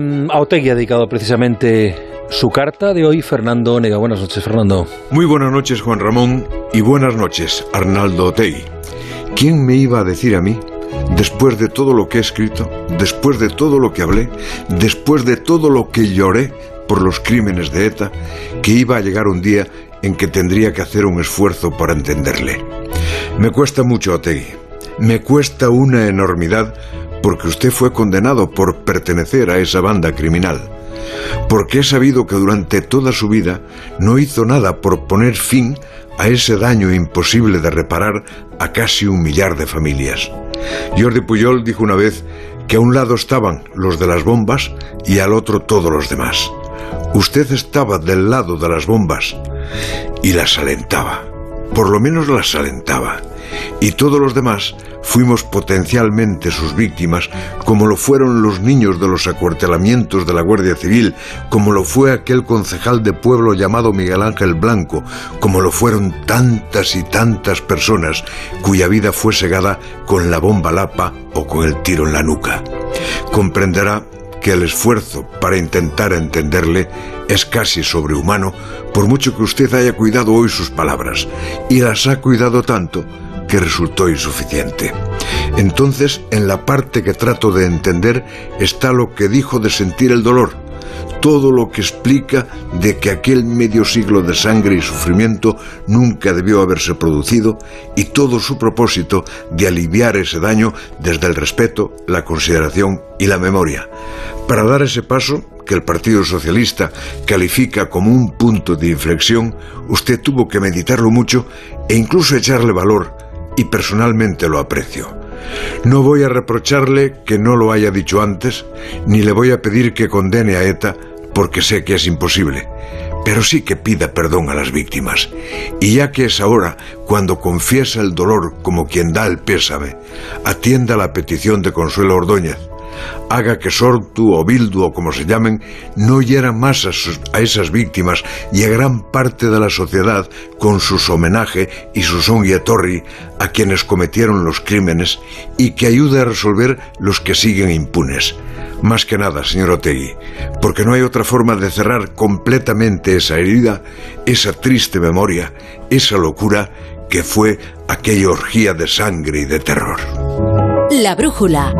Mm, a Otegui ha dedicado precisamente su carta de hoy Fernando Nega. Buenas noches, Fernando. Muy buenas noches, Juan Ramón, y buenas noches, Arnaldo Otegui. ¿Quién me iba a decir a mí, después de todo lo que he escrito, después de todo lo que hablé, después de todo lo que lloré por los crímenes de ETA, que iba a llegar un día en que tendría que hacer un esfuerzo para entenderle? Me cuesta mucho, Otegui. Me cuesta una enormidad porque usted fue condenado por pertenecer a esa banda criminal, porque he sabido que durante toda su vida no hizo nada por poner fin a ese daño imposible de reparar a casi un millar de familias. Jordi Puyol dijo una vez que a un lado estaban los de las bombas y al otro todos los demás. Usted estaba del lado de las bombas y las alentaba, por lo menos las alentaba, y todos los demás fuimos potencialmente sus víctimas, como lo fueron los niños de los acuartelamientos de la Guardia Civil, como lo fue aquel concejal de pueblo llamado Miguel Ángel Blanco, como lo fueron tantas y tantas personas cuya vida fue segada con la bomba lapa o con el tiro en la nuca. Comprenderá que el esfuerzo para intentar entenderle es casi sobrehumano, por mucho que usted haya cuidado hoy sus palabras, y las ha cuidado tanto que resultó insuficiente. Entonces, en la parte que trato de entender está lo que dijo de sentir el dolor, todo lo que explica de que aquel medio siglo de sangre y sufrimiento nunca debió haberse producido y todo su propósito de aliviar ese daño desde el respeto, la consideración y la memoria. Para dar ese paso, que el Partido Socialista califica como un punto de inflexión, usted tuvo que meditarlo mucho e incluso echarle valor y personalmente lo aprecio. No voy a reprocharle que no lo haya dicho antes, ni le voy a pedir que condene a ETA, porque sé que es imposible, pero sí que pida perdón a las víctimas. Y ya que es ahora cuando confiesa el dolor como quien da el pésame, atienda la petición de Consuelo Ordóñez, haga que Sortu o Bildu o como se llamen no hieran más a, esas víctimas y a gran parte de la sociedad con sus homenaje y su son torri a quienes cometieron los crímenes y que ayude a resolver los que siguen impunes. Más que nada, señor Otegui, porque no hay otra forma de cerrar completamente esa herida, esa triste memoria, esa locura que fue aquella orgía de sangre y de terror. La brújula.